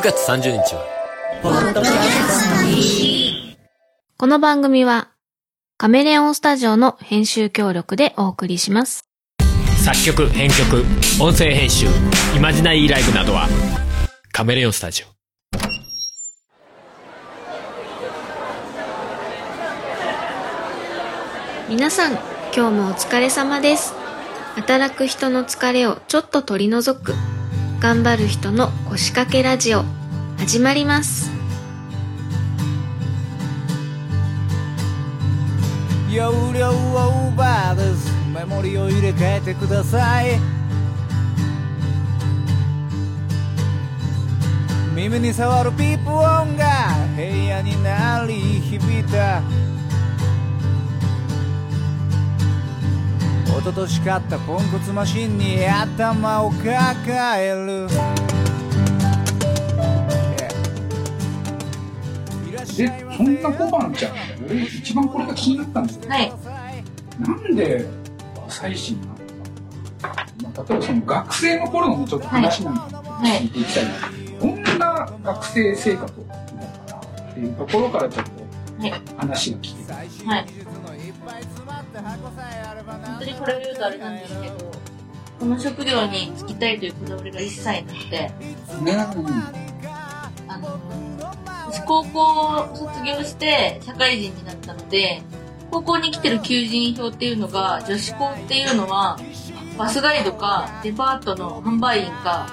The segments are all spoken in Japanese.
9月30日は、この番組は、カメレオンスタジオの編集協力でお送りします。作曲、編曲、音声編集、イマジナリーライブなどは、カメレオンスタジオ。皆さん、今日もお疲れ様です。働く人の疲れをちょっと取り除く、頑張る人の腰掛けラジオ、始まります。容量オーバーですメモリを入れ替えてください耳に触るピープ音が部屋に鳴り響いた一昨年買ったポンコツマシンに頭を抱えるで、そんな小判ちゃん、俺一番これが気になったんですよ。はい。なんで最新なの？か。まあ、例えばその学生の頃のちょっと話なんで聞いていきたいな。どんな学生生活を送ってたのかなっていうところからちょっはい。と話が聞けた。はい。本当にこれを言うとあれなんですけど、この職業に就きたいというこだわりが一切なくて、あの、私高校を卒業して社会人になったので、高校に来てる求人票っていうのが、女子校っていうのは、バスガイドか、デパートの販売員か、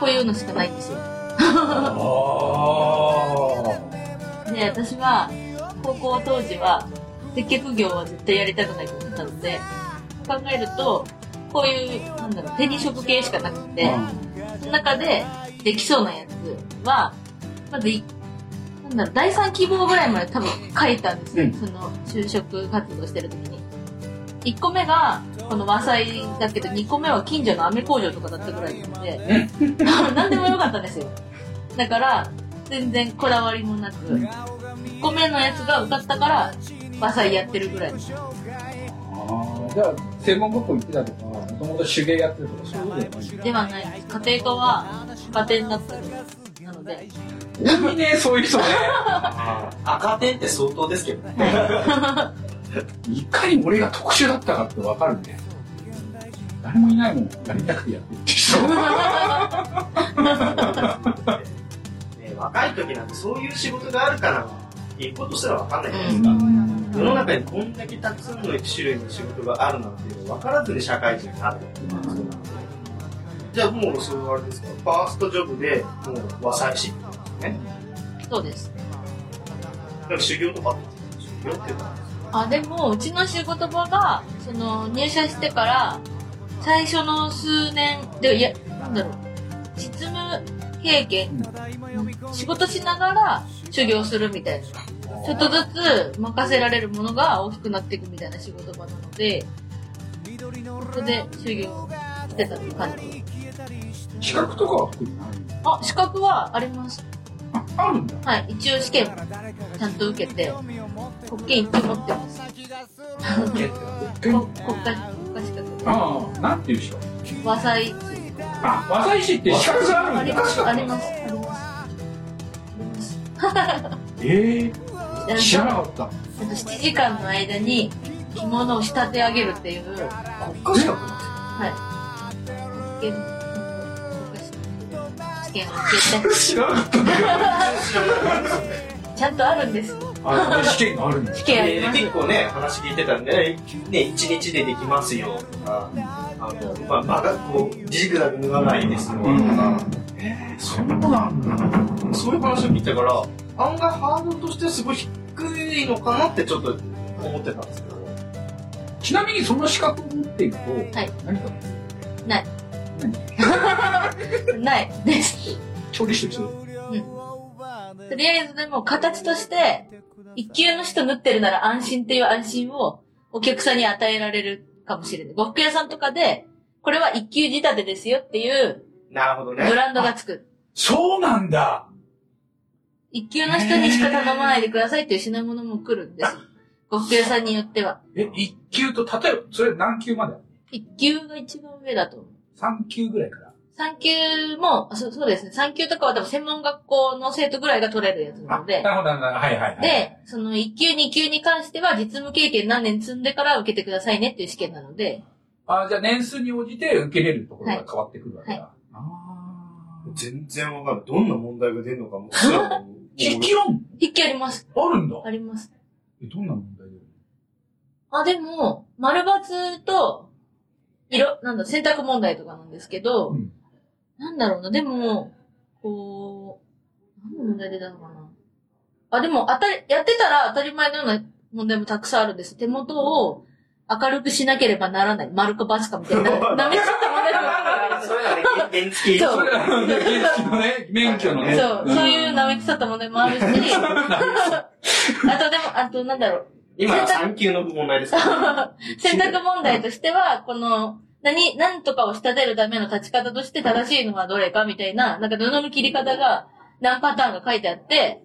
こういうのしかないんですよ。あで、私は、高校当時は、接客業は絶対やりたくないと思ったので、考えると、こういう、なんだろう、手に職系しかなくて、その中でできそうなやつは、まずい、なんだろう、第3希望ぐらいまで多分書いたんですよ。うんその、就職活動してる時に。1個目が、この和裁だけど、2個目は近所の飴工場とかだったぐらいなので、何でもよかったんですよ。だから、全然こだわりもなく、1個目のやつが受かったから、和裁やってるぐらいです。あーじゃあ専門学校行ってたとかもともと手芸やってるとかそういうことじゃないではないです。家庭科は、家庭になってる。なので、多いねそういう人ね赤点って相当ですけどね。いかに俺が特殊だったかって分かるね誰もいないもんやりたくてやってるって人ね若い時なんてそういう仕事があるから、行くことすらわかんないじゃないですうか。世の中にこんだけたくさんの種類の仕事があるなんていうの分からずに社会人になるっていうのがそうなんでじゃあもうそれはあれですか、ファーストジョブでもう和裁師ってことですね。そうです。なんか修行とかあったんですか修行っていうのはあ、でも、うちの仕事場が、その、入社してから、最初の数年、で、いや、なんだろう、実務経験、仕事しながら修行するみたいな。ちょっとずつ任せられるものが大きくなっていくみたいな仕事場なので、そこで修行してたって感じ。資格とかはあ、資格はあります。ああるんだはい、一応試験ちゃんと受けて、国権一応持ってます。国 国家、資格ああなんていう人和裁あ和裁師って資格があるんだあります。ええあ知らなかった。あと7時間の間に着物を仕立て上げるっていう、国家資格なんですよ。はい。試験、試験を受けて、知らなかった。ちゃんとあるんです。あ試験があるんだ試験あります。で結構ね、話聞いてたんで、ね、1日でできますよとか、あの、まあ、まだこう、ジグザグ縫わないですよとか、えー、そうなんだ。そういう話を聞いたから、案外ハードルとしてはすごい低いのかなってちょっと思ってたんですけど。ちなみにその資格を持っているとはい何かない。何？ないです。調理師としてとりあえずでも形として、一級の人縫ってるなら安心っていう安心をお客さんに与えられるかもしれない。呉服屋さんとかで、これは一級仕立てですよっていうなるほどね。ブランドがつく。そうなんだ一級の人にしか頼まないでくださいっていう品物も来るんです。呉服屋さんによっては。え一級と例えばそれ何級まで？一級が一番上だと思う。3級ぐらいから？3級も、あそうそうですね。3級とかは多分専門学校の生徒ぐらいが取れるやつなあ、のでな、るほど、なるほど。はいはいはい。で、その1級、2級に関しては実務経験何年積んでから受けてくださいねっていう試験なので、あ、じゃあ年数に応じて受けれるところが変わってくるわけだ。はあー全然わかんない。どんな問題が出るのかも筆記論筆記あります。あるんだ？あります。え、どんな問題出るあ、でも、丸抜と、色、なんだ、選択問題とかなんですけど、うんなんだろうな、でも、こう、何の問題出たのかな？あ、でも、当たり、やってたら当たり前のような問題もたくさんあるんです。手元を明るくしなければならない。丸か×かみたいな。なめちゃった問題とかそれはね、原付き。そう原付のね、免許のね。そう、そういうなめくさった問題もあるし、あとでも、あとなんだろう。今は3級の問題ですか？ら。選択問題としては、この、何、何とかを仕立てるための立ち方として正しいのはどれかみたいな、なんか布の切り方が何パターンか書いてあって、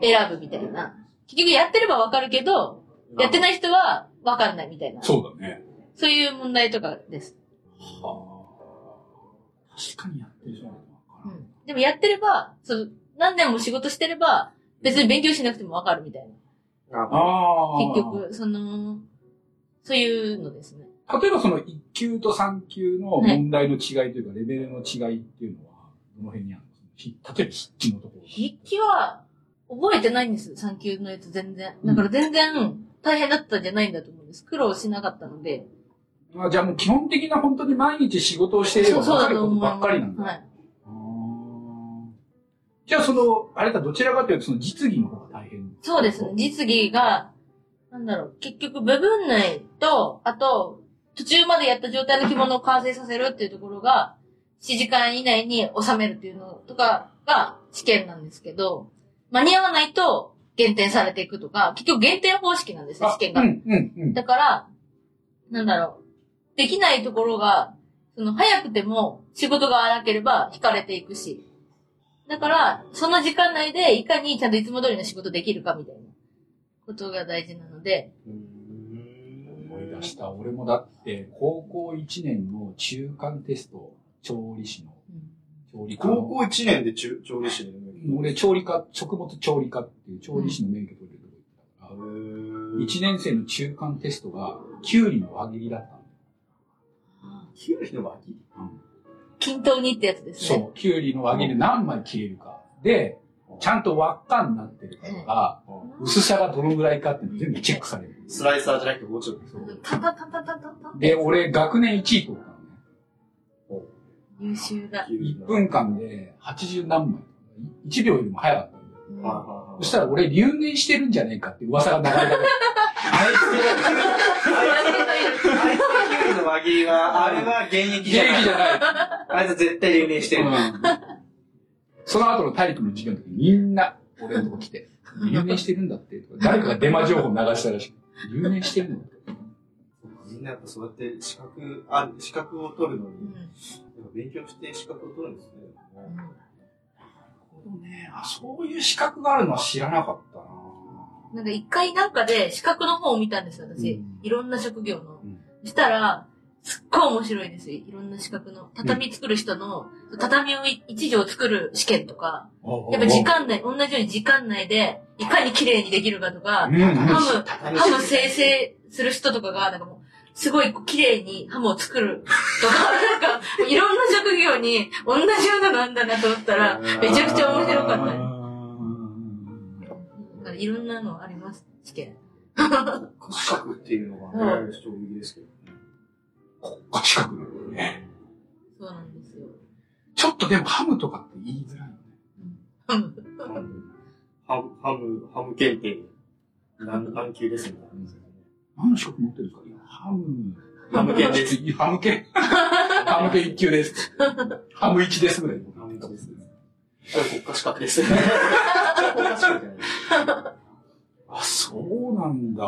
選ぶみたいな。結局やってればわかるけど、やってない人はわかんないみたいな。そうだね。そういう問題とかです。はあ。確かにやってる人はわからんうん。でもやってれば、そう、何年も仕事してれば、別に勉強しなくてもわかるみたいな。あああ。結。局、その、そういうのですね。例えばその1級と3級の問題の違いというか、レベルの違いっていうのは、どの辺にあるんですかひ例えば筆記のところ。筆記は、覚えてないんです。3級のやつ全然。だから全然大変だったんじゃないんだと思うんです。苦労しなかったので。あじゃあもう基本的な本当に毎日仕事をしている。ばっかりなんだ。はい。じゃあその、あれかどちらかというとその実技の方が大変。そうですね。実技が、なんだろう、結局部分内と、あと、途中までやった状態の着物を完成させるっていうところが、7時間以内に収めるっていうのとかが試験なんですけど、間に合わないと減点されていくとか、結局減点方式なんですね、あ試験が。うん、うん、うん。だから、なんだろう。できないところが、その、早くても仕事が荒ければ引かれていくし。だから、その時間内でいかにちゃんといつも通りの仕事できるかみたいなことが大事なので、思い出した。俺もだって、高校1年の中間テスト、調理師の。調理科の。高校1年で中調理師で俺、調理科、食物調理科っていう調理師の免許取れるとこ行ったから、1年生の中間テストが、キュウリの輪切りだったの。キュウリの脇均等にってやつですね。そう、キュウリの輪切り何枚切れるか。で、ちゃんと輪っかになってるかとか、薄さがどのぐらいかっていうの全部チェックされる。スライサーじゃなくて包丁。タタタタタタタで、俺、学年1位取ったのね。優秀だ。1分間で80何枚。1秒よりも早かった。そしたら俺、留年してるんじゃねえかって噂が流れた。あいつ、あいつの輪切りは、あれは現役現じゃない。役じゃない。あいつ絶対留年してる。うんその後の体育の授業の時みんな、俺のとこ来て、留年してる。んだって、とか誰かがデマ情報流したらしく、留年してる。んだって。みんなやっぱそうやって資格、ある、資格を取る。のに、勉強して資格を取る。んですね。ねあ、そういう資格があるのは知らなかったななんか一回なんかで資格の方を見たんですよ、私。うんいろんな職業の。うんそしたら、すっごい面白いですよ。いろんな資格の。畳作る人の、畳を一畳作る試験とか、やっぱ時間内、同じように時間内で、いかに綺麗にできるかとか、うんうんハム、ハム生成する人とかが、なんかもう、すごい綺麗にハムを作るとか、なんか、いろんな職業に同じようなのあんだなと思ったら、めちゃくちゃ面白かったいろんなのあります、試験。資格っていうのがね、衝撃ですけどね。国家資格なのね。そうなんですよ。ちょっとでもハムとかって言いづらいよね。ハム。ハム、ハム、ハム検定。何、何級ですみたいな。何の資格持ってるんですか？ハム。ハム検です。ハム系。ハム系1級です。ハム1ですぐらい。ハム一ですこれ国家資格です。国家資格じゃない。あ、そうなんだ。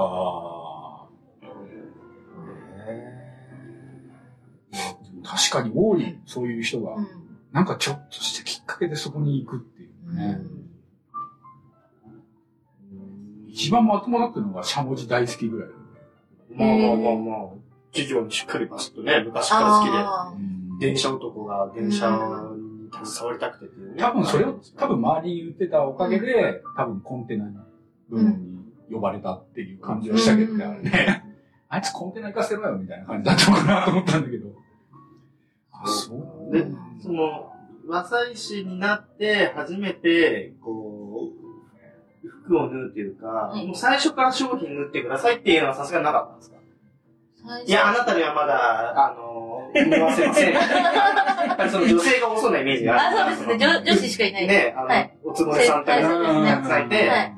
確かに多い、そういう人がう。ん。なんかちょっとしたきっかけでそこに行くっていうね。一番まともだったのがしゃもじ大好きぐらい。まあまあまあまあ、企業にしっかりバシッとね、昔から好きで。電車男が電車に携わりたくてっていうね。多分それを、多分周りに言ってたおかげで、多分コンテナの部門に呼ばれたっていう感じはしたけどね、あれね。あいつコンテナ行かせろよみたいな感じだったのかなと思ったんだけど。あ、そう。で、その、和裁師になって初めて、こう、服を縫うっていうか、うんもう最初から商品縫ってくださいっていうのはさすがになかったんですか？いや、あなたにはまだ、あの、縫わせません。やっぱりその女性が多そうなイメージがある。あ、そうですね。女女子しかいない。ね、あの、はい。おつぼねさんってはいそうですねたくさんいて、はい。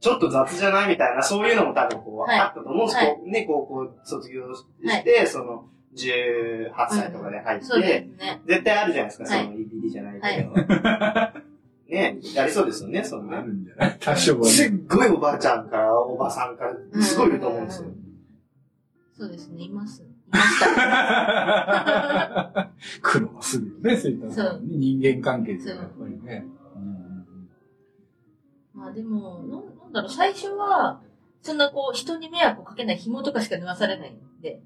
ちょっと雑じゃないみたいな、そういうのも多分こう、はいあったと思うんですはいこうね、高校卒業して、その、18歳とかで入って、ね。絶対あるじゃないですか、はいその、いびりじゃないけど。ね、やりそうですよね、そのあね。るんじゃない？多少はすっね。ごいおばあちゃんから、おばさんから、すごいいると思うんですよ。そうですね。います。いました。苦労はするよね、そういったのね人間関係ってやっぱりね。うんまあでも、なんなんだろう、最初は、そんなこう、人に迷惑をかけない紐とかしか縫わされないんで、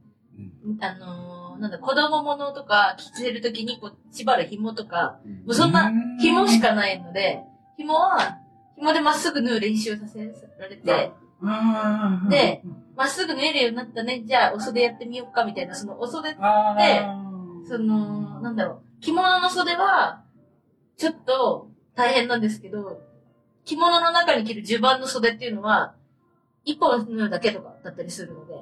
あのー、なんだ、子供物とか着せるときにこう、縛る紐とか、もうそんな紐しかないので、紐は、紐でまっすぐ縫う練習をさせられて、うん。で、まっすぐ縫えるようになったね、じゃあお袖やってみようかみたいな、そのお袖あその、なんだろう、着物の袖は、ちょっと大変なんですけど、着物の中に着る襦袢の袖っていうのは、一本縫うだけとかだったりするので、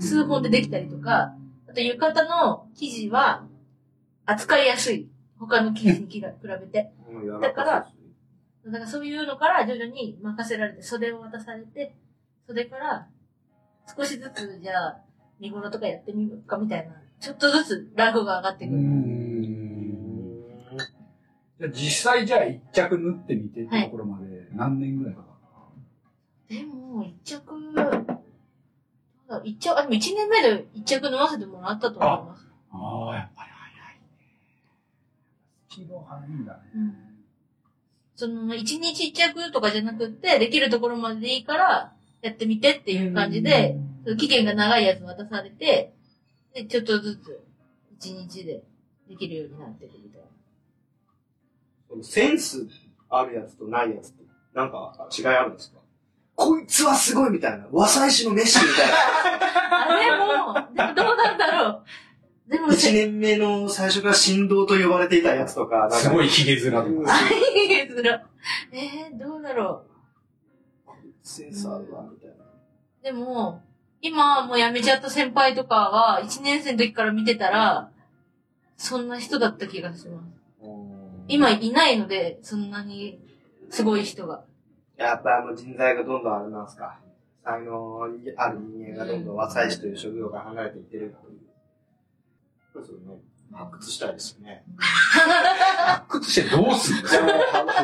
数本でできたりとか、あと浴衣の生地は扱いやすい。他の生地に比べて。だからだからそういうのから徐々に任せられて、袖を渡されて、袖から少しずつじゃあ、見頃とかやってみようかみたいな、ちょっとずつラグが上がってくる。じゃあ実際じゃあ一着縫ってみてってところまで何年ぐらいかかでも、一着、一着、あ、でも一年目で一着飲ませてもらったと思います。なああ、やっぱり早いね。スピード早いんだね。うん。その、一日一着とかじゃなくって、できるところまででいいから、やってみてっていう感じで、期限が長いやつ渡されて、で、ちょっとずつ、一日でできるようになっていくみたいな。センスあるやつとないやつって、なんか違いあるんですか？こいつはすごいみたいな。和裁師のメッシみたいな。あ、でも、でもどうなんだろう。でも、一年目の最初から振動と呼ばれていたやつとか、すごいヒゲ面とうんか。あ、いいですら。えー、どうだろセンスあるわ、みたいな。う。でも、今もう辞めちゃった先輩とかは、1年生の時から見てたら、そんな人だった気がします。今いないので、そんなにすごい人が。やっぱあの人材がどんどんあれなんですか。才能ある人間がどんどん和裁師という職業から離れていってるっていう。そうですよね。発掘したいですよね。発掘してどうすんの？じゃ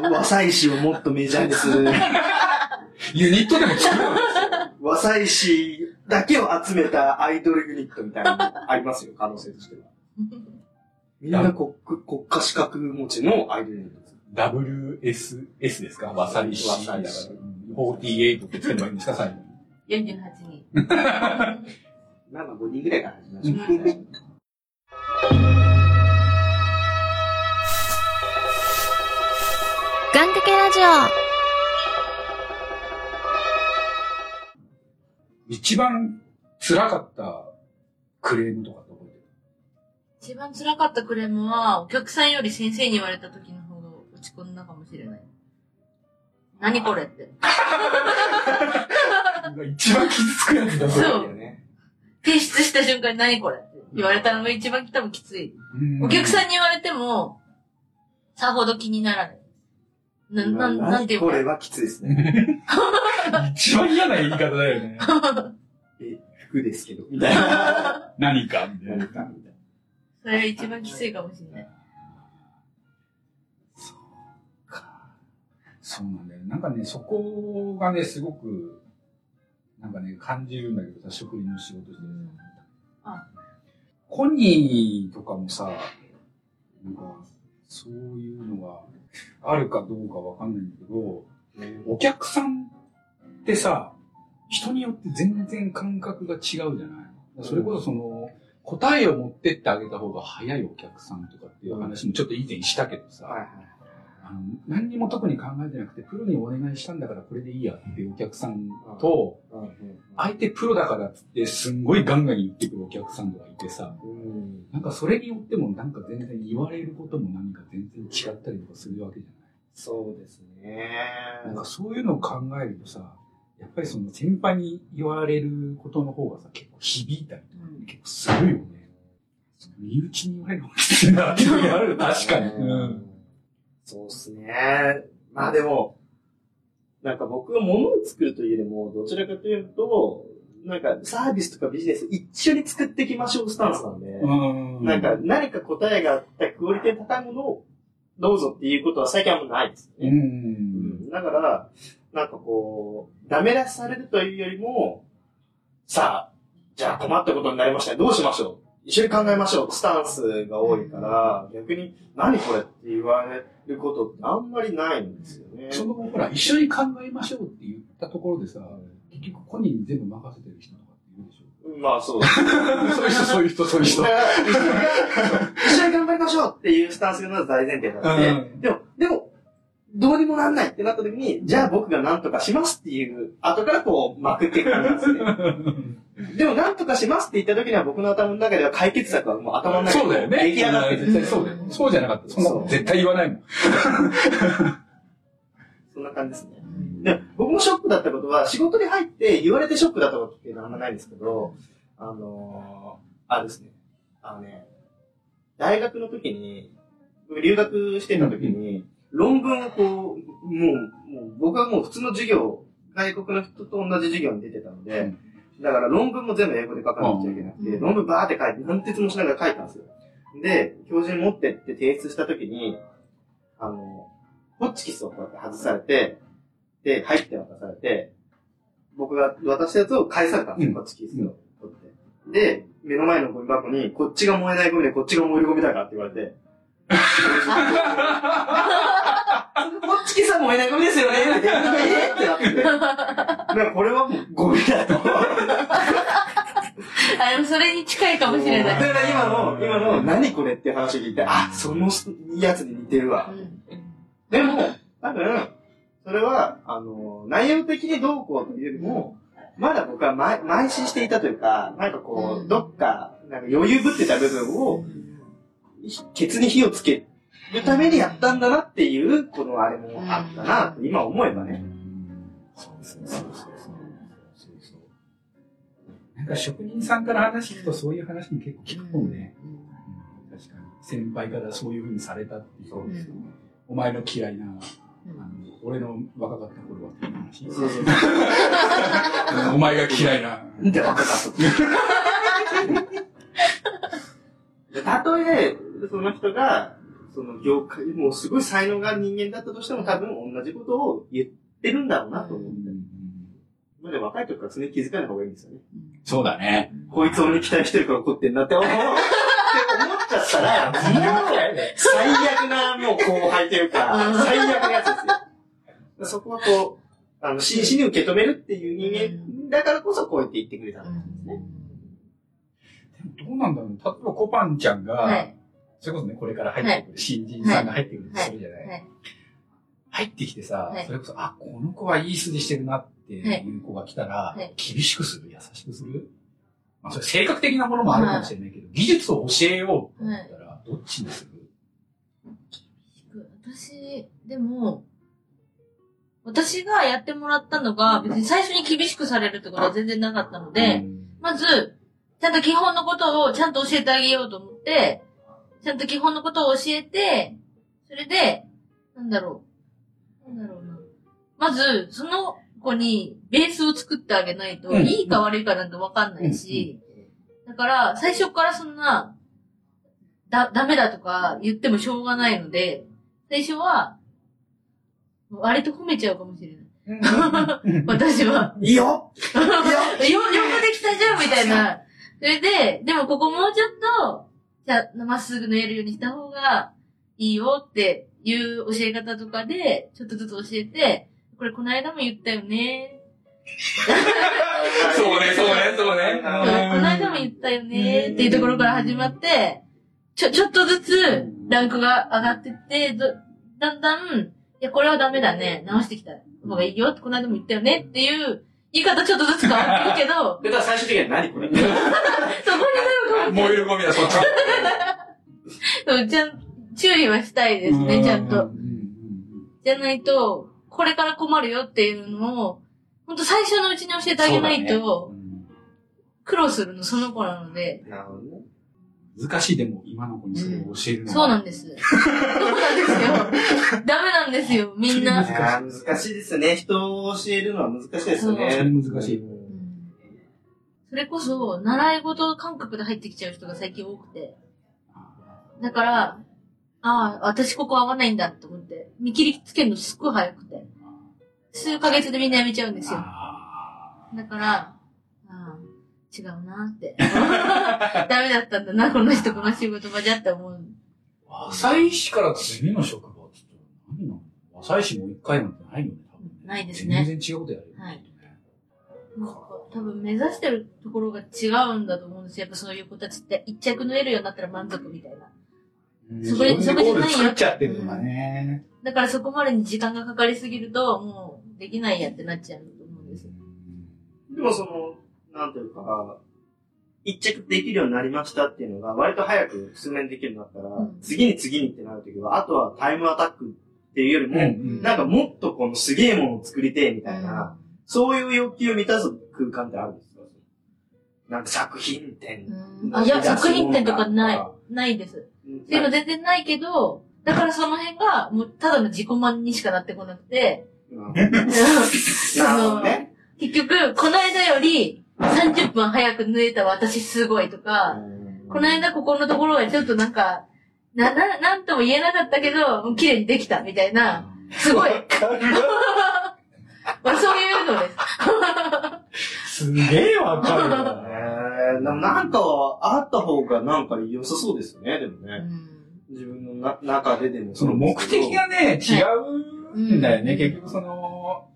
あ、和裁師をもっとメジャーにする。ユニットでも作るの和裁師だけを集めたアイドルユニットみたいなのありますよ、可能性としては。みんな国国家資格持ちのアイドルユニットです。WS、S ですか？和裁師。和裁師だからうん48ってつければいいんですか、最後に。48人。まあまあ5人ぐらいから始めましょうね。願掛けラジオ一番辛かったクレームとかって覚えてる？一番辛かったクレームは、お客さんより先生に言われた時の落ち込んだかもしれない。何これって。一番傷つくやつだそう。提出した瞬間に何これって言われたのが一番多分きつい。うんお客さんに言われても、さほど気にならない。な、なん、なんていうか。これはきついですね。一番嫌な言い方だよね。え、服ですけど、みたいな。何か、みたいな。それが一番きついかもしれない。そうなんだよ。なんかね、そこがね、すごく、なんかね、感じるんだけどさ、職人の仕事してるコニーとかもさ、なんか、そういうのがあるかどうかわかんないんだけど、お客さんってさ、人によって全然感覚が違うじゃない？それこそその、答えを持ってってあげた方が早いお客さんとかっていう話もちょっと以前したけどさ、はいはい。あの何にも特に考えてなくて、プロにお願いしたんだからこれでいいやっていうお客さんと、相手プロだからっつって、すんごいガンガン言ってくるお客さんがいてさ、うんなんかそれによってもなんか全然言われることも何か全然違ったりとかするわけじゃそうですね。ない。なんかそういうのを考えるとさ、やっぱりその先輩に言われることの方がさ、結構響いたりとか、結構するよね。身内に言われるのがきついない確かに。うん。そうっすね。まあでも、なんか僕は物を作るというよりも、どちらかというと、なんかサービスとかビジネス一緒に作っていきましょうスタンスなんで、うんなんか何か答えがあったクオリティの高いものをどうぞっていうことは最近はもうないですうね。ん。だから、なんかこう、ダメ出しされるというよりも、さあ、じゃあ困ったことになりましたね。どうしましょう？一緒に考えましょう。スタンスが多いから、逆に何これって言われることってあんまりないんですよね。そのほら、一緒に考えましょうって言ったところでさ、結局本人に全部任せてる人とかっているでしょ。まあそう。そういう人、そういう人、そういう人 一緒に頑張りましょうっていうスタンスがまず大前提なので、うんでも、どうにもなんないってなった時に、じゃあ僕が何とかしますっていう、後からこう、まくっていくんですね。でも、何とかしますって言った時には僕の頭の中では解決策はもう頭の中そうだよね。出来上がってる。絶対そうだよ。そうじゃなかった。そんなこと絶対言わないもん。そんな感じですね。で、僕もショックだったことは、仕事に入って言われてショックだったことっていうのはあんまないんですけど、あのー、あれですね。あのね、大学の時に、僕留学してた時に、論文をこう、もう、もう僕はもう普通の授業、外国の人と同じ授業に出てたので、だから論文も全部英語で書かなくちゃいけなくて、うん論文バーって書いて、何徹もしながら書いたんですよ。で、教授に持ってって提出した時に、あの、ホッチキスをこうやって外されて、で、入って渡されて、僕が渡したやつを返されたんですよ、うんホッチキスを取って。で、目の前のゴミ箱に、こっちが燃えないゴミで、こっちが燃えるゴミだからって言われて、チキスは燃えないゴミですよねえーってなって。だからこれはもうゴミだと。あ、でもそれに近いかもしれない。だから今の、今の、何これって話を聞いて、あ、そのやつに似てるわ。でも、多分、それは、あの、内容的にどうこうというよりも、まだ僕はま邁進していたというか、なんかこうんう、どっか、なんか余裕ぶってた部分を、ひケツに火をつけるためにやったんだなっていう、このあれもあったなって、今思えばね。そうそうそうそうそうそうそう。なんか職人さんから話聞くとそういう話も結構聞くもんね。うん確かに。先輩からそういう風にされたっていう。お前の嫌いな、あの俺の若かった頃はっていう話。そうそううんお前が嫌いな。なんで若かった でたとえ、その人が、その業界、もうすごい才能がある人間だったとしても多分同じことを言ってるんだろうなと思って。まあでも若い時から常に気づかない方がいいんですよね。そうだね。こいつ俺に期待してるから怒ってんなって思う。って思っちゃったら、もう最悪なもう後輩というか、最悪なやつですよ。そこはこう、あの、真摯に受け止めるっていう人間だからこそこうやって言ってくれたんですね。でもどうなんだろう。例えばコパンちゃんが、はい。それこそね、これから入ってくる新人さんが入ってくるとするじゃない、はい。入ってきてさ、はい。それこそ、あ、この子はいい筋してるなっていう子が来たら、はい。厳しくする？優しくする？まあ、それ性格的なものもあるかもしれないけど、技術を教えようと思ったら、どっちにする、私、でも、私がやってもらったのが、別に最初に厳しくされるってことは全然なかったので、まず、ちゃんと基本のことをちゃんと教えてあげようと思って、ちゃんと基本のことを教えて、それで、なんだろう。なんだろうな。まず、その子にベースを作ってあげないと、うんいいか悪いかなんてわかんないし、だから、最初からそんな、だ、ダメだとか言ってもしょうがないので、最初は、割と褒めちゃうかもしれない。私は。いいよ よ、よくできたじゃんみたいな。それで、でもここもうちょっと、じゃあ、まっすぐ縫えるようにした方がいいよっていう教え方とかで、ちょっとずつ教えて、これこの間も言ったよね。そうね、そうね、そうね。この間も言ったよねっていうところから始まって、ちょ、ちょっとずつランクが上がってって、どだんだん、いや、これはダメだね。直してきた方がいいよってこの間も言ったよねっていう言い方ちょっとずつ変わってるけど、で、だから最終的には何これ？そこに燃えるゴミはそっち。そう、ちゃん、注意はしたいですね、ちゃんと。じゃないと、これから困るよっていうのを、ほんと最初のうちに教えてあげないと、苦労するのその子なので、なるほどね。難しいでも、今の子にそれを教えるのはそうなんです。そうなんですよ。ダメなんですよ、みんな。難しいですよね。人を教えるのは難しいですよね。難しい。うんそれこそ、習い事感覚で入ってきちゃう人が最近多くて。だから、ああ、私ここ合わないんだと思って、見切りつけるのすっごい早くて。数ヶ月でみんな辞めちゃうんですよ。だから、ああ、違うなって。ダメだったんだな、この人この仕事場じゃって思う。浅井市から次の職場って言ったら何なの浅井市もう一回なんてないよね、多分ね。ないですね全然違うことやるよね。はい多分目指してるところが違うんだと思うんですよ。やっぱそういう子たちって一着縫えるようになったら満足みたいな。うんそこでそこじゃないよ作っちゃってるのがね。だからそこまでに時間がかかりすぎると、もうできないやってなっちゃうと思うんですよ。でもその、なんていうか、一着できるようになりましたっていうのが、割と早く数年できるようになったら、うん次に次にってなるときは、あとはタイムアタックっていうよりも、うんなんかもっとこのすげえものを作りてえみたいな、そういう欲求を満たす空間ってあるんですかなんか作品展。うんあ、いや、作品展とかない、ないです。っていうの全然ないけど、だからその辺が、もうただの自己満にしかなってこなくて、うん なるほどね。結局、この間より30分早く縫えた私すごいとか、この間ここのところがちょっとなんか、な、な、なんとも言えなかったけど、綺麗にできたみたいな、すごい。まあそういうのです。すげえわかるわ。えー、でもなんかはあった方がなんか良さそうですね、でもね。うん自分のな中ででもその目的がね、違うんだよね。うん結局その、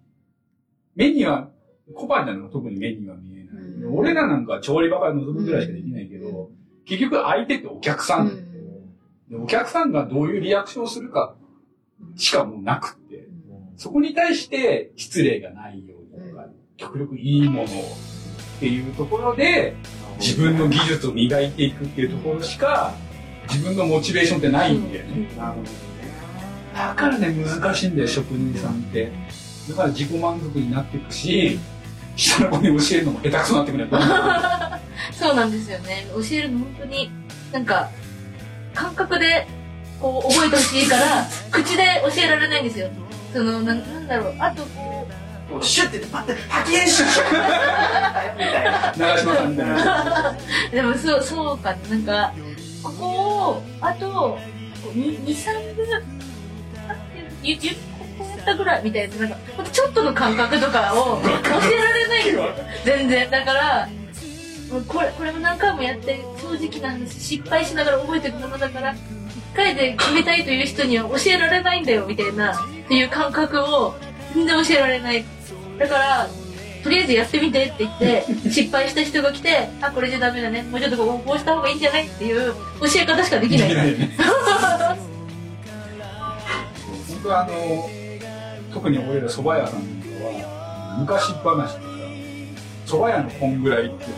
目には、コパンちゃんの特に目には見えない。うん俺らなんか調理場から覗くぐらいしかできないけど、結局相手ってお客さん、でお客さんがどういうリアクションをするかしかもうなくって、そこに対して失礼がないようにとか、極力いいものをっていうところで、自分の技術を磨いていくっていうところしか、自分のモチベーションってないんだよね。なるほどね。だからね、難しいんだよ、職人さんって。だから自己満足になっていくし、下の子に教えるのも下手くそになってくる そうなんですよね。教えるの本当に、なんか、感覚で、こう、覚えてほしいから、口で教えられないんですよ。その、なんなんだろう。あと、ここうシュッてパッてパキンシュッシュッみたいな。長島さんみたいな。う、でもそう、そうかね。なんか、ここを、あと、こう2、2、3分、あ10 10個やったぐらいみたいな、なんか、ちょっとの感覚とかを教えられない。全然。だから、これ、これも何回もやって、正直な話、失敗しながら覚えていくものだから、一回で決めたいという人には教えられないんだよ、みたいな、っていう感覚を全然教えられない。だから、とりあえずやってみてって言って、失敗した人が来て、あ、これじゃダメだね。もうちょっとこここうした方がいいんじゃないっていう教え方しかできない。できないね。本当はあの、特に俺ら蕎麦屋さんなんかは、昔話とか、蕎麦屋のこんぐらいっていう、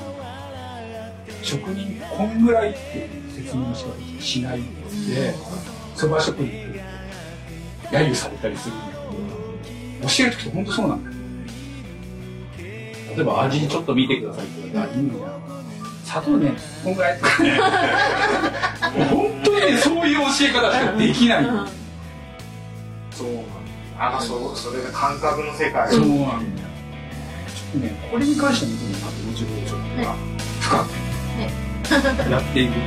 職人こんぐらいっていう説明の仕方しないで、蕎麦職人揶揄されたりするんだけど、教えるときって本当そうなんだよ。例えば味ちょっと見てくださいって言われたら、いいんだよ。砂糖ね、こんぐらいとかね。もう本当にね、そういう教え方しかできない。うんそうなんだ。あ、そう、それが感覚の世界。そうなんだよ。ちょっとね、これに関しては見てもらって、自分をちょっと深くやっていく。叶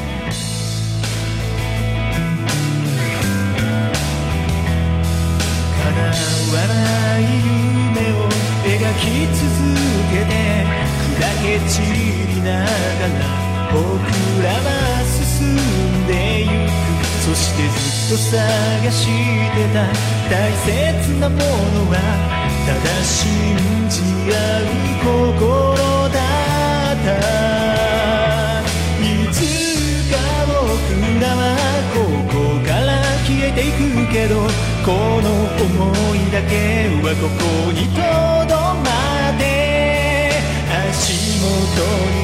わない夢を描き続けて砕け散りながら僕らは進んでゆく。そしてずっと探してた。大切なものはただ信じ合う心だった。いつか僕らはここから消えていくけどこの想いだけはここにとどまって足元に